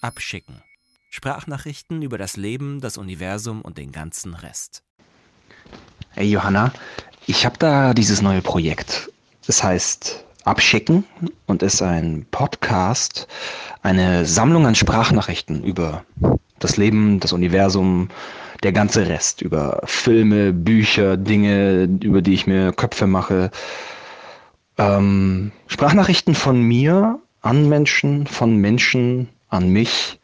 Abschicken. Sprachnachrichten über das Leben, das Universum und den ganzen Rest. Hey Johanna, ich habe da dieses neue Projekt. Das heißt Abschicken und ist ein Podcast, eine Sammlung an Sprachnachrichten über das Leben, das Universum, der ganze Rest, über Filme, Bücher, Dinge, über die ich mir Köpfe mache. Ähm, Sprachnachrichten von mir an Menschen, von Menschen an mich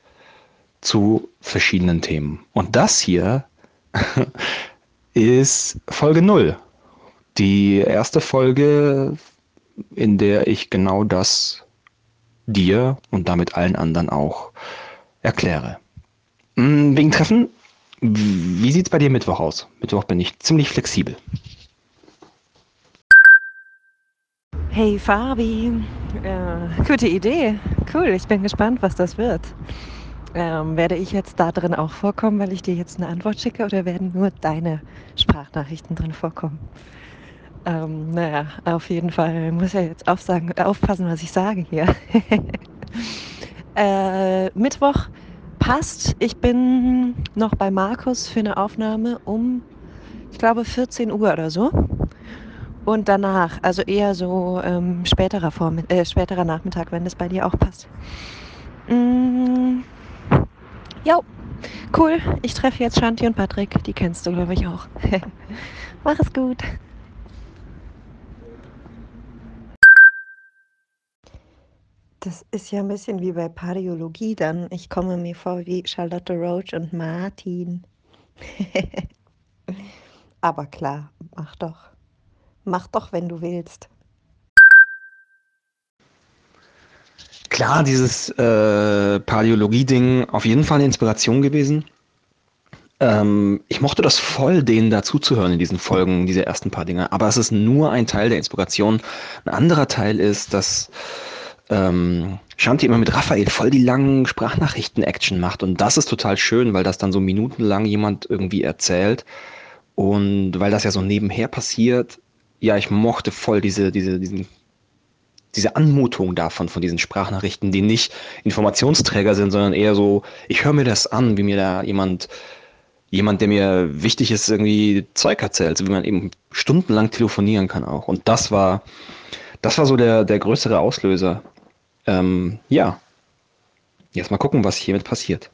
zu verschiedenen Themen. Und das hier ist Folge 0. Die erste Folge, in der ich genau das dir und damit allen anderen auch erkläre. Hm, wegen Treffen, wie sieht es bei dir Mittwoch aus? Mittwoch bin ich ziemlich flexibel. Hey Fabi, äh, gute Idee. Cool, ich bin gespannt, was das wird. Ähm, werde ich jetzt da drin auch vorkommen, weil ich dir jetzt eine Antwort schicke oder werden nur deine Sprachnachrichten drin vorkommen? Ähm, naja, auf jeden Fall muss ja jetzt aufsagen, aufpassen, was ich sage hier. äh, Mittwoch passt. Ich bin noch bei Markus für eine Aufnahme um, ich glaube, 14 Uhr oder so. Und danach, also eher so ähm, späterer, Vorm äh, späterer Nachmittag, wenn das bei dir auch passt. Mm, jo, cool. Ich treffe jetzt Shanti und Patrick. Die kennst du, glaube ich, auch. Mach es gut. Das ist ja ein bisschen wie bei Paläologie dann. Ich komme mir vor wie Charlotte Roach und Martin. Aber klar, mach doch. Mach doch, wenn du willst. Klar, dieses äh, Paläologie-Ding auf jeden Fall eine Inspiration gewesen. Ähm, ich mochte das voll, denen dazuzuhören in diesen Folgen, diese ersten paar Dinge. Aber es ist nur ein Teil der Inspiration. Ein anderer Teil ist, dass ähm, Shanti immer mit Raphael voll die langen Sprachnachrichten-Action macht. Und das ist total schön, weil das dann so minutenlang jemand irgendwie erzählt. Und weil das ja so nebenher passiert, ja, ich mochte voll diese, diese, diesen, diese Anmutung davon, von diesen Sprachnachrichten, die nicht Informationsträger sind, sondern eher so, ich höre mir das an, wie mir da jemand, jemand, der mir wichtig ist, irgendwie Zeug erzählt, so wie man eben stundenlang telefonieren kann auch. Und das war, das war so der, der größere Auslöser. Ähm, ja. Jetzt mal gucken, was hiermit passiert.